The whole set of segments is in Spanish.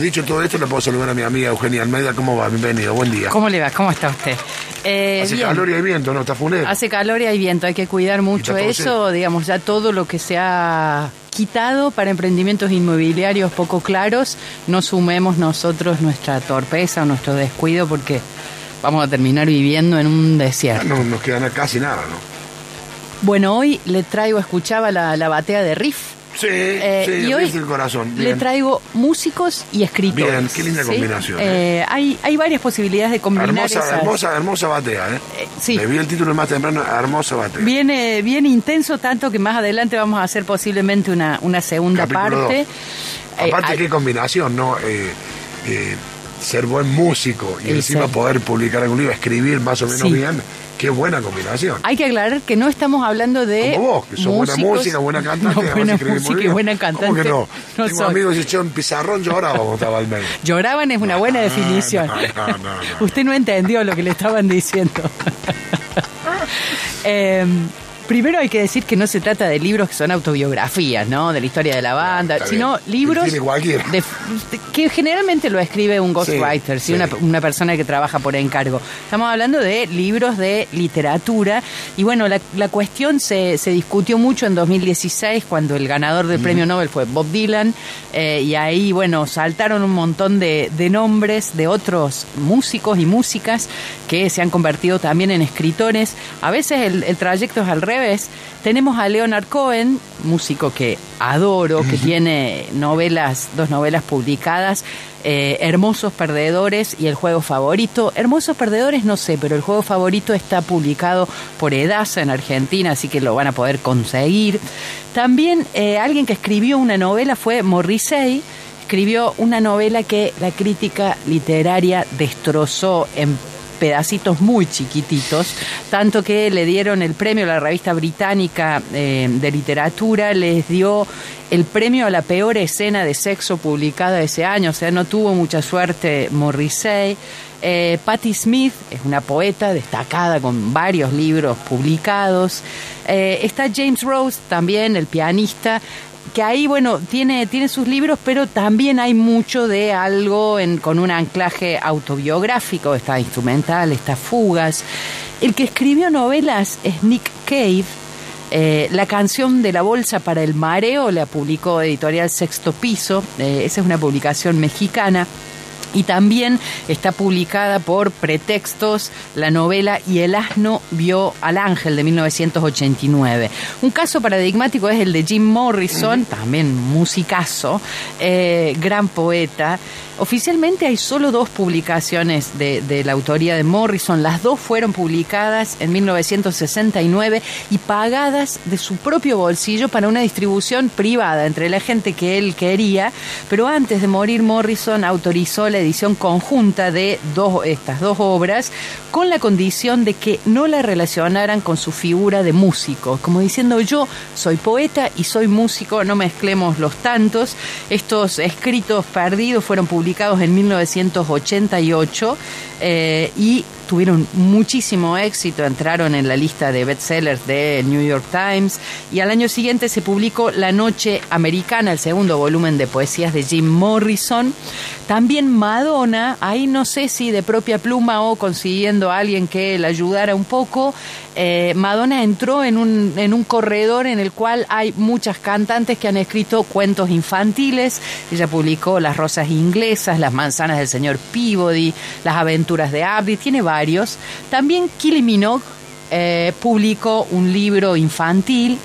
Dicho todo esto, le puedo saludar a mi amiga Eugenia Almeida. ¿Cómo va? Bienvenido, buen día. ¿Cómo le va? ¿Cómo está usted? Eh, Hace calor y hay viento, ¿no? Está funero. Hace calor y hay viento, hay que cuidar mucho eso, digamos, ya todo lo que se ha quitado para emprendimientos inmobiliarios poco claros, no sumemos nosotros nuestra torpeza o nuestro descuido porque vamos a terminar viviendo en un desierto. No nos queda casi nada, ¿no? Bueno, hoy le traigo, escuchaba la, la batea de Riff Sí, eh, sí, y hoy corazón. Le traigo músicos y escritores. Bien, qué linda combinación. Eh, ¿eh? hay, hay varias posibilidades de combinar hermosa, hermosa, hermosa batea, ¿eh? sí. Le vi el título más temprano, hermosa batea. Viene bien intenso, tanto que más adelante vamos a hacer posiblemente una, una segunda parte. Aparte, qué combinación, ¿no? ser buen músico y encima poder publicar algún libro, escribir más o menos bien Qué buena combinación. Hay que aclarar que no estamos hablando de. Como vos, que sos buena música, buena cantante. No, buena música y buena cantante. ¿Cómo que no? no Tengo amigos que echaban pizarrón lloraban cuando estaba al medio. Lloraban es una buena definición. Usted no entendió lo que le estaban diciendo. eh, Primero hay que decir que no se trata de libros que son autobiografías, ¿no? De la historia de la banda, sino libros que generalmente lo escribe un ghostwriter, sí, Una, persona que trabaja por encargo. Estamos hablando de libros de literatura y bueno, la, cuestión se, discutió mucho en 2016 cuando el ganador del premio Nobel fue Bob Dylan eh, y ahí, bueno, saltaron un montón de, nombres de otros músicos y músicas que se han convertido también en escritores. A veces el, el trayecto es al revés tenemos a Leonard Cohen, músico que adoro, que tiene novelas, dos novelas publicadas, eh, Hermosos Perdedores y El Juego Favorito. Hermosos Perdedores no sé, pero el juego favorito está publicado por Edasa en Argentina, así que lo van a poder conseguir. También eh, alguien que escribió una novela fue Morrissey, escribió una novela que la crítica literaria destrozó en pedacitos muy chiquititos, tanto que le dieron el premio a la revista británica eh, de literatura, les dio el premio a la peor escena de sexo publicada ese año, o sea, no tuvo mucha suerte Morrissey. Eh, Patti Smith es una poeta destacada con varios libros publicados. Eh, está James Rose, también el pianista, que ahí, bueno, tiene, tiene sus libros, pero también hay mucho de algo con un anclaje autobiográfico, está instrumental, está fugas. El que escribió novelas es Nick Cave. Eh, la canción de la bolsa para el mareo la publicó editorial Sexto Piso, eh, esa es una publicación mexicana y también está publicada por Pretextos la novela Y el asno vio al ángel de 1989. Un caso paradigmático es el de Jim Morrison, también musicazo, eh, gran poeta. Oficialmente hay solo dos publicaciones de, de, la autoría de Morrison. Las dos fueron publicadas en 1969 y pagadas de su propio bolsillo para una distribución privada entre la gente que él quería. Pero antes de morir, Morrison autorizó la edición conjunta de dos, estas dos obras con la condición de que no la relacionaran con su figura de músico, como diciendo yo soy poeta y soy músico, no mezclemos los tantos. Estos escritos perdidos fueron publicados en 1988 eh, y tuvieron muchísimo éxito, entraron en la lista de bestsellers de New York Times y al año siguiente se publicó La Noche Americana, el segundo volumen de poesías de Jim Morrison. También Madonna, ahí no sé si de propia pluma o consiguiendo a alguien que la ayudara un poco, eh, Madonna entró en un, en un corredor en el cual hay muchas cantantes que han escrito cuentos infantiles. Ella publicó Las Rosas Inglesas, Las Manzanas del Señor Peabody, Las Aventuras de Abby, tiene varios. También Kylie Minogue eh, publicó un libro infantil.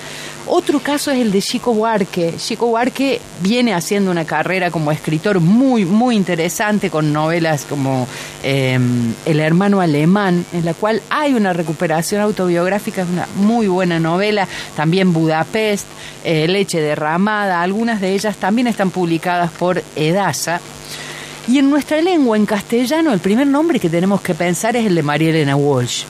Otro caso es el de Chico Buarque. Chico Buarque viene haciendo una carrera como escritor muy, muy interesante con novelas como em, El hermano alemán, en la cual hay una recuperación autobiográfica, es una muy buena novela. También Budapest, eh, Leche derramada, algunas de ellas también están publicadas por Edasa. Y en nuestra lengua, en castellano, el primer nombre que tenemos que pensar es el de María Elena Walsh,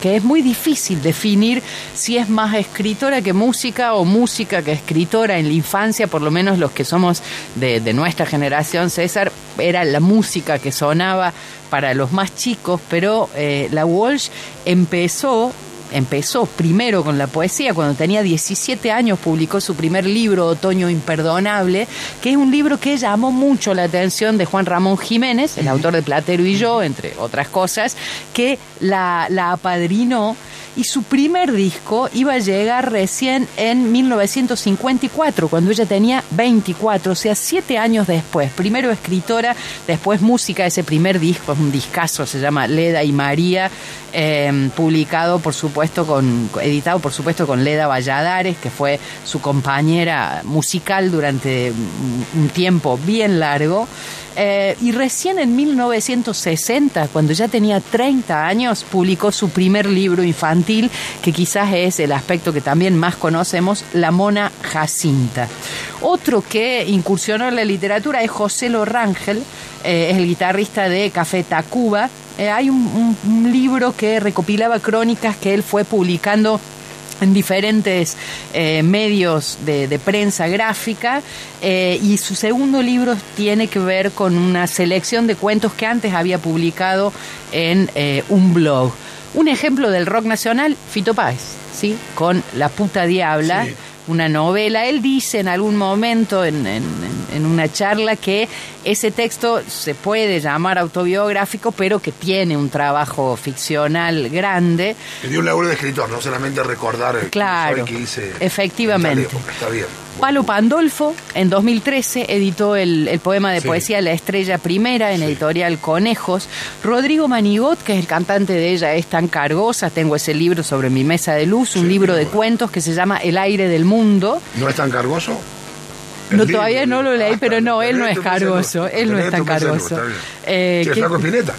que es muy difícil definir si es más escritora que música o música que escritora. En la infancia, por lo menos los que somos de, nuestra generación, César, era la música que sonaba para los más chicos, pero eh, la Walsh empezó empezó primero con la poesía, cuando tenía 17 años publicó su primer libro, Otoño Imperdonable, que es un libro que llamó mucho la atención de Juan Ramón Jiménez, el autor de Platero y yo, entre otras cosas, que la, la apadrinó y su primer disco iba a llegar recién en 1954, cuando ella tenía 24, o sea, siete años después. Primero escritora, después música, ese primer disco es un discazo, se llama Leda y María, em, publicado por supuesto con, editado por supuesto con Leda Valladares, que fue su compañera musical durante un tiempo bien largo. Eh, y recién en 1960, cuando ya tenía 30 años, publicó su primer libro infantil, que quizás es el aspecto que también más conocemos, La Mona Jacinta. Otro que incursionó en la literatura es José Lorangel, eh, es el guitarrista de Café Tacuba. Eh, hay un libro que recopilaba crónicas que él fue publicando en diferentes eh, medios de, prensa gráfica y su segundo libro tiene que ver con una selección de cuentos que antes había publicado en un blog. Un ejemplo del rock nacional, Fito Páez, ¿sí? con La puta diabla una novela. Él dice en algún momento en, en, una charla que ese texto se puede llamar autobiográfico, pero que tiene un trabajo ficcional grande. Que dio un labor de escritor, no solamente recordar el claro, que hice. Efectivamente. está bien. Palo Pandolfo, en 2013, editó el, poema de poesía La Estrella Primera en editorial Conejos. Rodrigo Manigot, que es el cantante de ella, es tan cargosa. Tengo ese libro sobre mi mesa de luz, un libro de cuentos que se llama El aire del mundo. ¿No es tan cargoso? No, todavía no lo leí, pero no, él no es cargoso. Él no es tan cargoso. Eh, ¿Qué, Flaco Spinetta?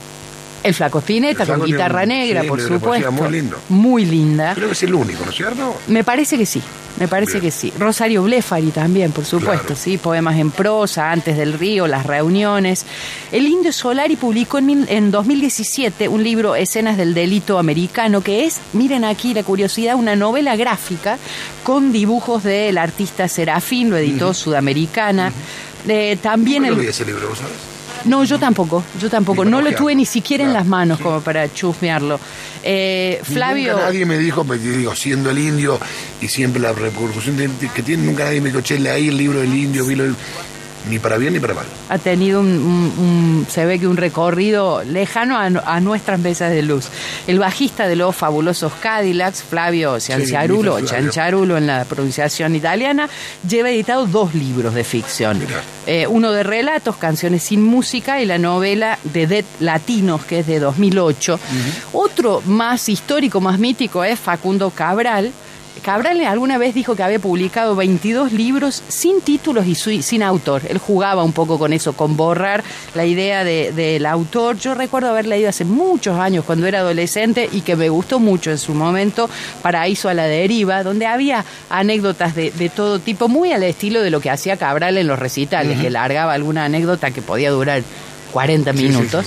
El Flaco Spinetta, con guitarra negra, por supuesto. Muy lindo. Muy linda. Creo que es el único, ¿no es cierto? Me parece que sí. Me parece que sí. Rosario Blefari también, por supuesto, sí. Poemas en prosa, Antes del Río, Las Reuniones. El Indio Solari publicó en, en 2017 un libro, Escenas del Delito Americano, que es, miren aquí la curiosidad, una novela gráfica con dibujos del artista Serafín, lo editó Sudamericana. Eh, también el... ese libro, ¿sabes? No, yo tampoco, yo tampoco. No lo tuve ni siquiera en las manos como para chusmearlo. Eh, Flavio. Nunca nadie me dijo, me digo, siendo el indio y siempre la repercusión que tiene, nunca nadie me dijo, che, leí el libro del indio, vi lo ni para bien ni para mal. Ha tenido un, se ve que un recorrido lejano a, nuestras mesas de luz. El bajista de los fabulosos Cadillacs, Flavio Cianciarulo, Cianciarulo en la pronunciación italiana, lleva editado dos libros de ficción. Eh, uno de relatos, canciones sin música, y la novela de Dead Latinos, que es de 2008. Otro más histórico, más mítico es Facundo Cabral, Cabral alguna vez dijo que había publicado 22 libros sin títulos y sin autor. Él jugaba un poco con eso, con borrar la idea del autor. Yo recuerdo haber leído hace muchos años cuando era adolescente y que me gustó mucho en su momento Paraíso a la deriva, donde había anécdotas de, todo tipo, muy al estilo de lo que hacía Cabral en los recitales, que largaba alguna anécdota que podía durar 40 minutos.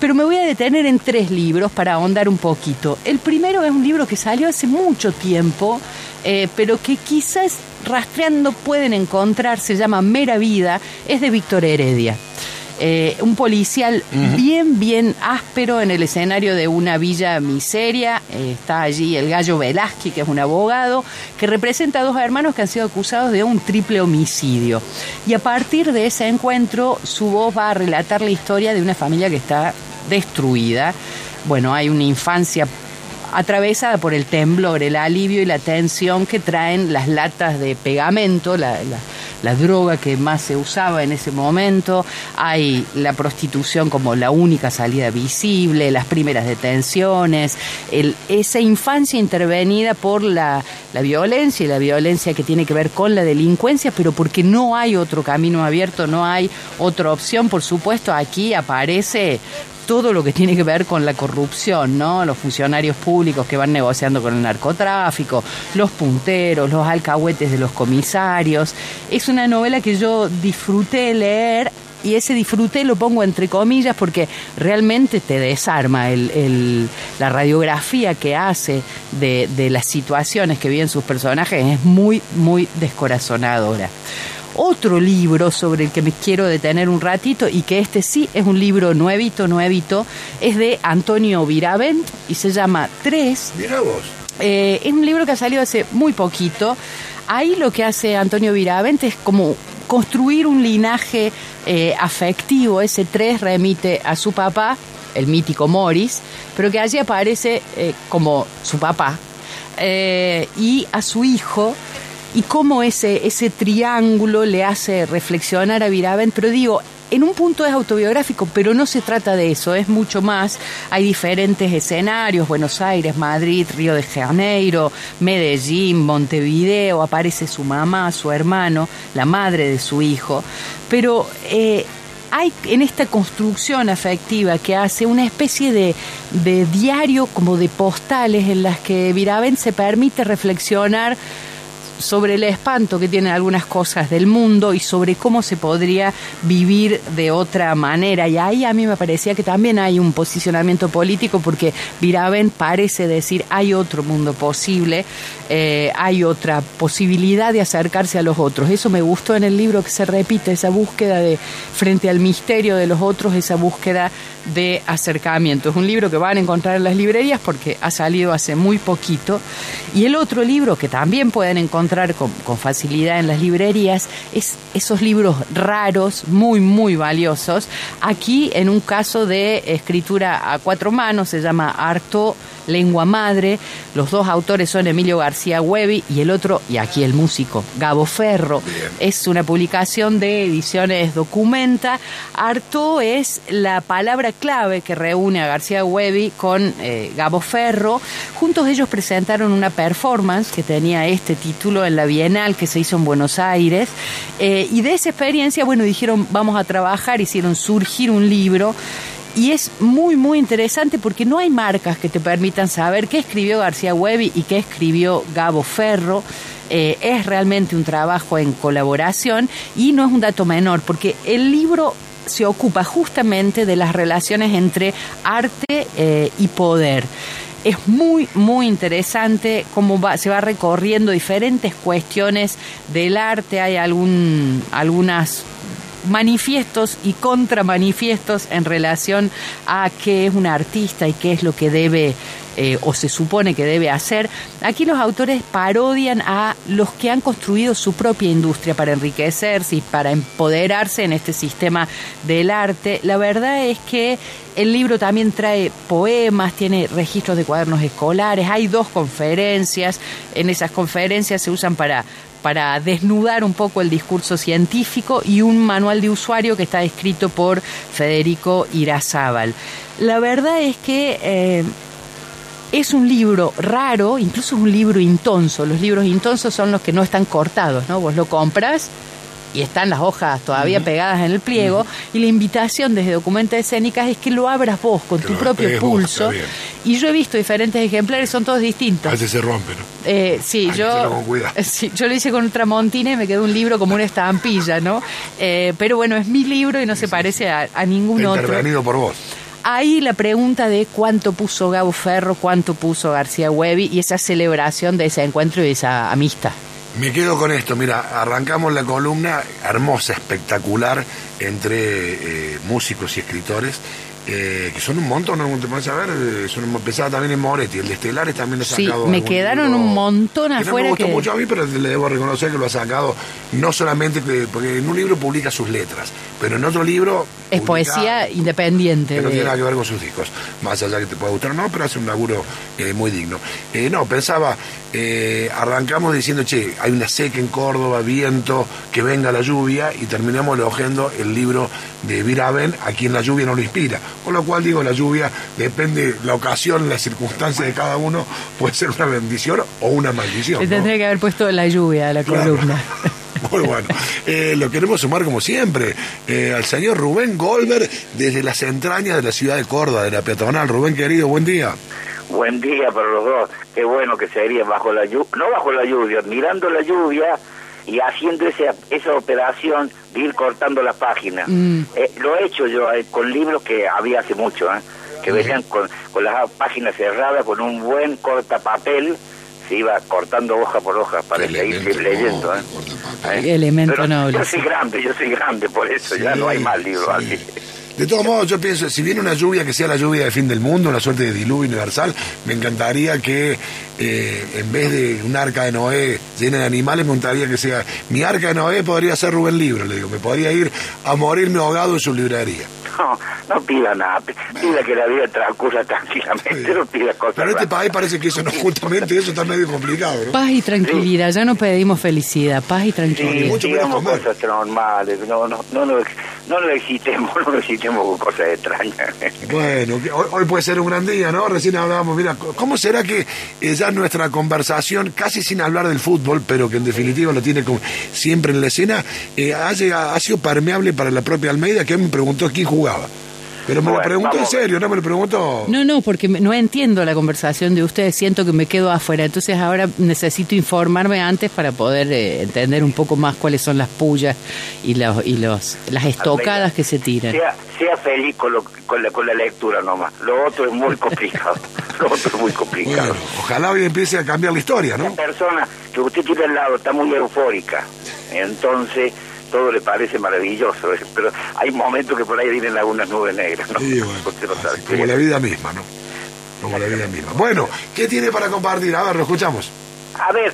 Pero me voy a detener en tres libros para ahondar un poquito. El primero es un libro que salió hace mucho tiempo, eh, pero que quizás rastreando pueden encontrar, se llama Mera Vida, es de Víctor Heredia. Eh, un policial bien, bien áspero en el escenario de una villa miseria. Eh, está allí el gallo Velázquez, que es un abogado, que representa a dos hermanos que han sido acusados de un triple homicidio. Y a partir de ese encuentro, su voz va a relatar la historia de una familia que está destruida. Bueno, hay una infancia atravesada por el temblor, el alivio y la tensión que traen las latas de pegamento, la, droga que más se usaba en ese momento, hay la prostitución como la única salida visible, las primeras detenciones, esa infancia intervenida por la, la violencia y la violencia que tiene que ver con la delincuencia, pero porque no hay otro camino abierto, no hay otra opción, por supuesto, aquí aparece todo lo que tiene que ver con la corrupción, ¿no? Los funcionarios públicos que van negociando con el narcotráfico, los punteros, los alcahuetes de los comisarios. Es una novela que yo disfruté leer y ese disfrute lo pongo entre comillas porque realmente te desarma la radiografía que hace de, de las situaciones que viven sus personajes, es muy, muy descorazonadora. Otro libro sobre el que me quiero detener un ratito y que este sí es un libro nuevito, nuevito, es de Antonio Viravent y se llama Tres. Mira vos. Eh, es un libro que ha salido hace muy poquito. Ahí lo que hace Antonio Viravente es como construir un linaje eh, afectivo. Ese 3 remite a su papá, el mítico Morris, pero que allí aparece eh, como su papá, y a su hijo, y cómo ese, ese triángulo le hace reflexionar a Viravent. Pero digo, en un punto es autobiográfico, pero no se trata de eso, es mucho más. Hay diferentes escenarios, Buenos Aires, Madrid, Río de Janeiro, Medellín, Montevideo, aparece su mamá, su hermano, la madre de su hijo, pero... Eh, hay en esta construcción afectiva que hace una especie de, de diario como de postales en las que Viravent se permite reflexionar sobre el espanto que tienen algunas cosas del mundo y sobre cómo se podría vivir de otra manera. Y ahí a mí me parecía que también hay un posicionamiento político porque Viraben parece decir hay otro mundo posible, eh, hay otra posibilidad de acercarse a los otros. Eso me gustó en el libro que se repite, esa búsqueda de frente al misterio de los otros, esa búsqueda de acercamiento. Es un libro que van a encontrar en las librerías porque ha salido hace muy poquito. Y el otro libro que también pueden encontrar con, facilidad en las librerías es esos libros raros, muy, muy valiosos. Aquí en un caso de escritura a cuatro manos, se llama Harto Lengua Madre. Los dos autores son Emilio García Huevi y el otro, y aquí el músico, Gabo Ferro. Es una publicación de ediciones Documenta. Harto es la palabra clave que reúne a García Huevi con eh, Gabo Ferro. Juntos ellos presentaron una performance que tenía este título en la Bienal que se hizo en Buenos Aires. Eh, y de esa experiencia, bueno, dijeron, vamos a trabajar, hicieron surgir un libro y es muy, muy interesante porque no hay marcas que te permitan saber qué escribió García Huevi y qué escribió Gabo Ferro. Eh, es realmente un trabajo en colaboración y no es un dato menor porque el libro se ocupa justamente de las relaciones entre arte eh, y poder. Es muy, muy interesante cómo se va recorriendo diferentes cuestiones del arte. Hay algún, algunas manifiestos y contramanifiestos en relación a qué es un artista y qué es lo que debe eh, o se supone que debe hacer. Aquí los autores parodian a los que han construido su propia industria para enriquecerse y para empoderarse en este sistema del arte. La verdad es que el libro también trae poemas, tiene registros de cuadernos escolares, hay dos conferencias, en esas conferencias se usan para para desnudar un poco el discurso científico y un manual de usuario que está escrito por Federico Irazábal. La verdad es que eh, es un libro raro, incluso es un libro intonso. Los libros intonsos son los que no están cortados, ¿no? Vos lo compras y están las hojas todavía pegadas en el pliego, y la invitación desde Documenta Escénicas es que lo abras vos con tu propio pulso. y yo he visto diferentes ejemplares, son todos distintos. A veces se rompe, ¿no? Eh, sí, yo, sí, yo lo hice con Ultramontina y me quedó un libro como una estampilla, ¿no? Eh, pero bueno, es mi libro y no se parece a, ningún otro. Intervenido por vos ahí la pregunta de cuánto puso Gabo Ferro, cuánto puso García Huevi y esa celebración de ese encuentro y de esa amistad. Me quedo con esto, mira, arrancamos la columna hermosa, espectacular, entre eh, músicos y escritores, eh, que son un montón, ¿no? te vas a ver, eh, son pesada también en Moretti, el de Estelares también lo ha sacado. Sí, me quedaron un montón afuera. Que no me gustó mucho a mí, pero le debo reconocer que lo ha sacado no solamente porque en un libro publica sus letras, pero en otro libro. Es poesía independiente. Que no tiene nada que ver con sus discos, más allá que te pueda gustar o no, pero hace un laburo eh, muy digno. no, pensaba, arrancamos diciendo, che, hay una seca en Córdoba, viento, que venga la lluvia, y terminamos elogiando el libro de Viraben, a quien la lluvia no lo inspira con lo cual digo, la lluvia depende, la ocasión, la circunstancia de cada uno, puede ser una bendición o una maldición. Tendría que haber puesto la lluvia a la columna. Muy bueno. Eh, lo queremos sumar como siempre eh, al señor Rubén Goldberg desde las entrañas de la ciudad de Córdoba, de la peatonal. Rubén querido, buen día. Buen día para los dos. Qué bueno que sería bajo la lluvia, no bajo la lluvia, mirando la lluvia y haciendo esa, esa operación de ir cortando las páginas. Mm. Eh, lo he hecho yo eh, con libros que había hace mucho, ¿eh? que venían con, con las páginas cerradas, con un buen cortapapel, se iba cortando hoja por hoja para seguir leyendo. Elemento noble. Yo soy grande, yo soy grande, por eso ya no hay más libros así. De todos modos, yo pienso, si viene una lluvia que sea la lluvia de fin del mundo, una suerte de diluvio universal, me encantaría que eh, en vez de un arca de Noé llena de animales, me gustaría que sea. Mi arca de Noé podría ser Rubén Libro, le digo, me podría ir a morirme ahogado en su librería. No, no pida nada, pida que la vida transcurra tranquilamente, no pida cosas. Pero en este país parece que eso no, justamente eso está medio complicado, ¿no? Paz y tranquilidad, ya no pedimos felicidad, paz y tranquilidad. Sí, mucho digamos cosas normales, no, no, no, no, no lo excitemos, no lo excitemos con cosas extrañas. Bueno, hoy, puede ser un gran día, ¿no? Recién hablábamos, mira, ¿cómo será que eh, ya nuestra conversación, casi sin hablar del fútbol, pero que en definitiva lo tiene como siempre en la escena, eh, ha sido permeable para la propia Almeida, que me preguntó quién jugaba? Pero me lo pregunto en serio, no me lo pregunto. No, no, porque no entiendo la conversación de ustedes, siento que me quedo afuera. Entonces ahora necesito informarme antes para poder eh, entender un poco más cuáles son las pullas y, los, y los, las estocadas que se tiran. Sea, feliz con, con, la, con la lectura nomás. Lo otro es muy complicado. lo otro es muy complicado. ojalá hoy empiece a cambiar la historia, ¿no? La persona que usted tiene al lado está muy eufórica. Entonces todo le parece maravilloso, eh, pero hay momentos que por ahí vienen algunas nubes negras, ¿no? Sí, como la vida misma, ¿no? Como la vida misma. Bueno, ¿qué tiene para compartir? A ver, lo escuchamos. A ver,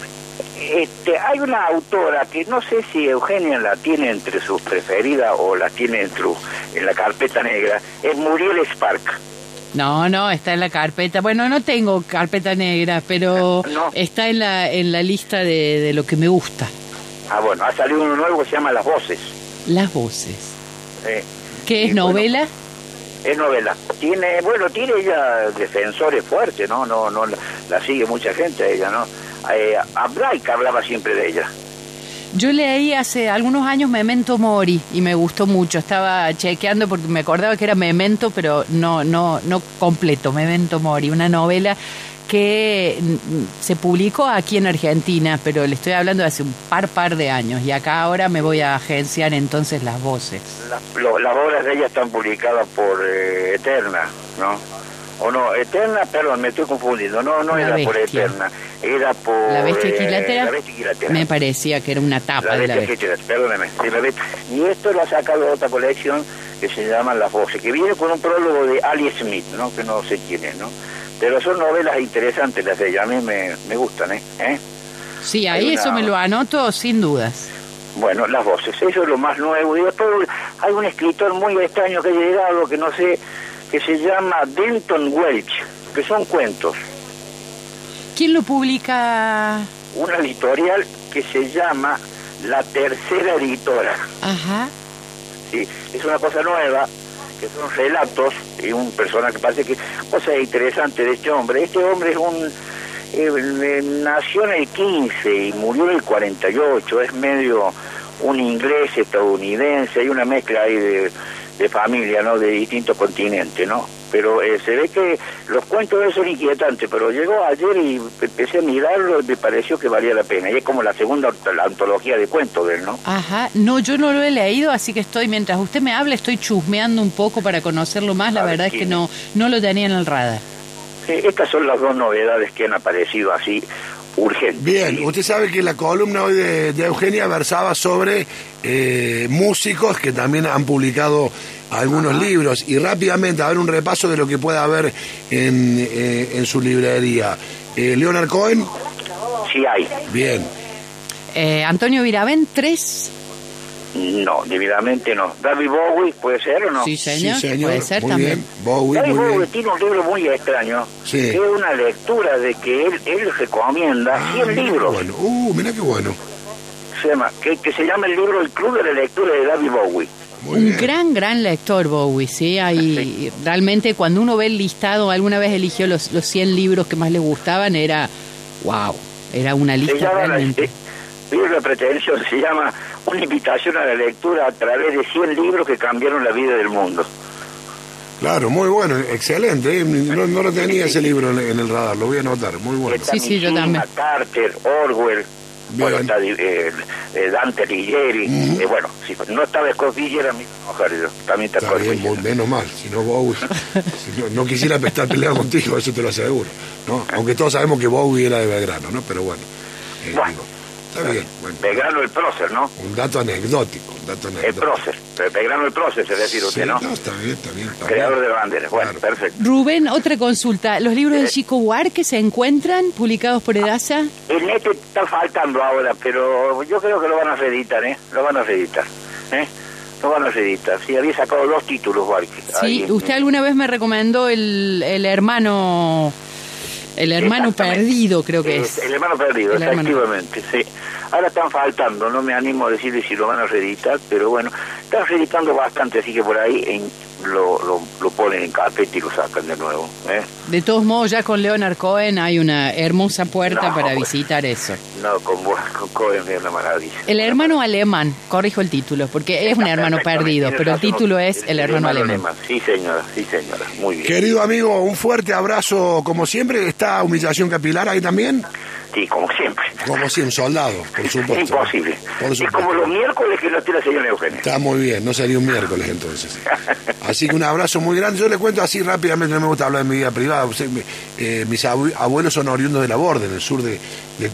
este, hay una autora que no sé si Eugenia la tiene entre sus preferidas o la tiene en, en la carpeta negra, es Muriel Spark. No, no, está en la carpeta. Bueno, no tengo carpeta negra, pero está en la, en la lista de, de lo que me gusta. Ah, bueno, ha salido uno nuevo que se llama Las Voces. Las Voces. Sí. ¿Qué es novela? es novela. Tiene, bueno, tiene ella defensores fuertes, ¿no? No, no, la, sigue mucha gente ella, ¿no? Eh, hablaba siempre de ella. Yo leí hace algunos años Memento Mori y me gustó mucho. Estaba chequeando porque me acordaba que era Memento, pero no, no, no completo. Memento Mori, una novela que se publicó aquí en Argentina, pero le estoy hablando de hace un par par de años y acá ahora me voy a agenciar entonces las voces. Las, obras de ella están publicadas por eh, Eterna, ¿no? O no, Eterna, perdón, me estoy confundiendo, no, no era por Eterna, era por... La bestia eh, me parecía que era una tapa de la bestia. Perdóneme, y esto lo ha sacado otra colección que se llama Las Voces, que viene con un prólogo de Ali Smith, ¿no? Que no sé quién es, ¿no? Pero son novelas interesantes las de ella, a mí me, me gustan, ¿eh? ¿Eh? Sí, ahí eso me lo anoto sin dudas. Bueno, las voces, eso es lo más nuevo. Y hay un escritor muy extraño que ha llegado, que no sé, que se llama Denton Welch, que son cuentos. ¿Quién lo publica? Una editorial que se llama La Tercera Editora. Ajá. Sí, es una cosa nueva que son relatos y un personaje, parece que cosa interesante de este hombre. Este hombre es un eh, nació en el 15 y murió en el 48, es medio un inglés estadounidense, hay una mezcla ahí de, de familia, ¿no? De distintos continentes, ¿no? pero eh, se ve que los cuentos de son inquietantes, pero llegó ayer y empecé a mirarlo y me pareció que valía la pena. Y es como la segunda la antología de cuentos de él, ¿no? Ajá, no, yo no lo he leído, así que estoy, mientras usted me habla, estoy chusmeando un poco para conocerlo más. La verdad es que no, no lo tenía en el radar. Sí, estas son las dos novedades que han aparecido así urgentes. Bien, usted sabe que la columna hoy de, Eugenia versaba sobre eh, músicos que también han publicado algunos libros y rápidamente a ver un repaso de lo que pueda haber en, eh, en su librería. Eh, Leonard Cohen. Sí hay. Bien. Eh, Antonio Viravent, tres. No, debidamente no. David Bowie, ¿puede ser o no? Sí, señor. Puede ser también. Bowie, David Bowie tiene un libro muy extraño. Sí. Es una lectura de que él, él recomienda ah, 100 libros. Bueno. Uh, mira qué bueno. Se llama, que, que se llama el libro El Club de la Lectura de David Bowie un gran, gran lector Bowie, ¿sí? Hay, Realmente cuando uno ve el listado, alguna vez eligió los, los 100 libros que más le gustaban, era, wow, era una lista realmente. La, pretensión se llama Una invitación a la lectura a través de 100 libros que cambiaron la vida del mundo. Claro, muy bueno, excelente. ¿eh? No, no, lo tenía ese libro en el radar, lo voy a anotar, muy bueno. Sí, sí, yo también. Carter, Orwell, bueno, está eh, eh, Dante Alighieri, eh, bueno, si no estaba Scofield era mi mujer, también está, está bien, menos mal, si no Bowie, no, quisiera estar peleado contigo, eso te lo aseguro, ¿no? Aunque todos sabemos que Bowie era de Belgrano, ¿no? Pero bueno. bueno, Está bien. Belgrano el prócer, ¿no? Un dato anecdótico, un dato anecdótico. El prócer, Belgrano el prócer, se decir usted, ¿no? ¿no? Está bien, está bien. Creador de banderas, bueno, perfecto. Rubén, otra consulta. ¿Los libros de. Chico War que se encuentran publicados por Edasa? El neto está faltando ahora, pero yo creo que lo van a reeditar, ¿eh? Lo van a reeditar, ¿eh? Lo van a reeditar. Sí, había sacado dos títulos, Warque. Sí, usted alguna vez me recomendó el, el hermano el hermano perdido, creo que es. El hermano perdido, efectivamente, sí. Ahora están faltando, no me animo a decirle si lo van a reeditar, pero bueno, están reeditando bastante, así que por ahí en, lo, lo, ponen en carpeta y lo sacan de nuevo. ¿eh? De todos modos, ya con Leonard Cohen hay una hermosa puerta para visitar eso. No, con, Cohen es una maravilla. El hermano alemán, corrijo el título, porque es un hermano perdido, pero el título es El, hermano, alemán. Sí, señora, sí, señora, muy bien. Querido amigo, un fuerte abrazo, como siempre. ¿Está Humillación Capilar ahí también? Sí, como siempre. Como si un soldado, por supuesto. Imposible. Por Es como los miércoles que no tiene la señora Eugenia. Está muy bien, no sería un miércoles entonces. Así que un abrazo muy grande. Yo le cuento así rápidamente, no me gusta hablar de mi vida privada. Eh, mis abuelos son oriundos de la Borde, en el sur de,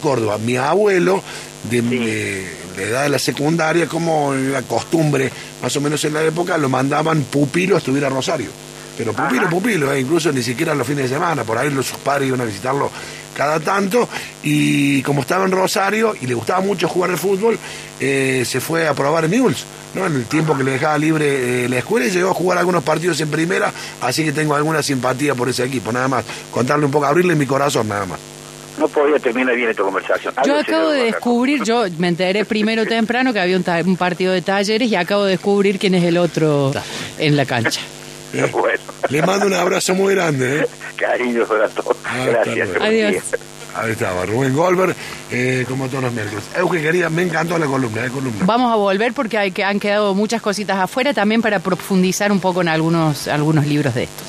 Córdoba. Mi abuelo, de, la edad de la secundaria, como la costumbre, más o menos en la época, lo mandaban pupilo a estudiar a Rosario. Pero pupilo, pupilo, eh, incluso ni siquiera los fines de semana, por ahí los, sus padres iban a visitarlo cada tanto, y como estaba en Rosario y le gustaba mucho jugar al fútbol, eh, se fue a probar en Mules, ¿no? en el tiempo que le dejaba libre eh, la escuela y llegó a jugar algunos partidos en primera, así que tengo alguna simpatía por ese equipo, nada más, contarle un poco, abrirle mi corazón nada más no podía terminar bien esta conversación. Yo acabo de descubrir, yo me enteré primero temprano que había un, un, partido de talleres y acabo de descubrir quién es el otro en la cancha. Le mando un abrazo muy grande. ¿eh? Cariño para todos. Ah, Gracias. Adiós. Ahí estaba, Rubén Goldberg, eh, como todos los miércoles. que quería, me encantó la columna, eh, columna. Vamos a volver porque hay, que han quedado muchas cositas afuera también para profundizar un poco en algunos, algunos libros de estos.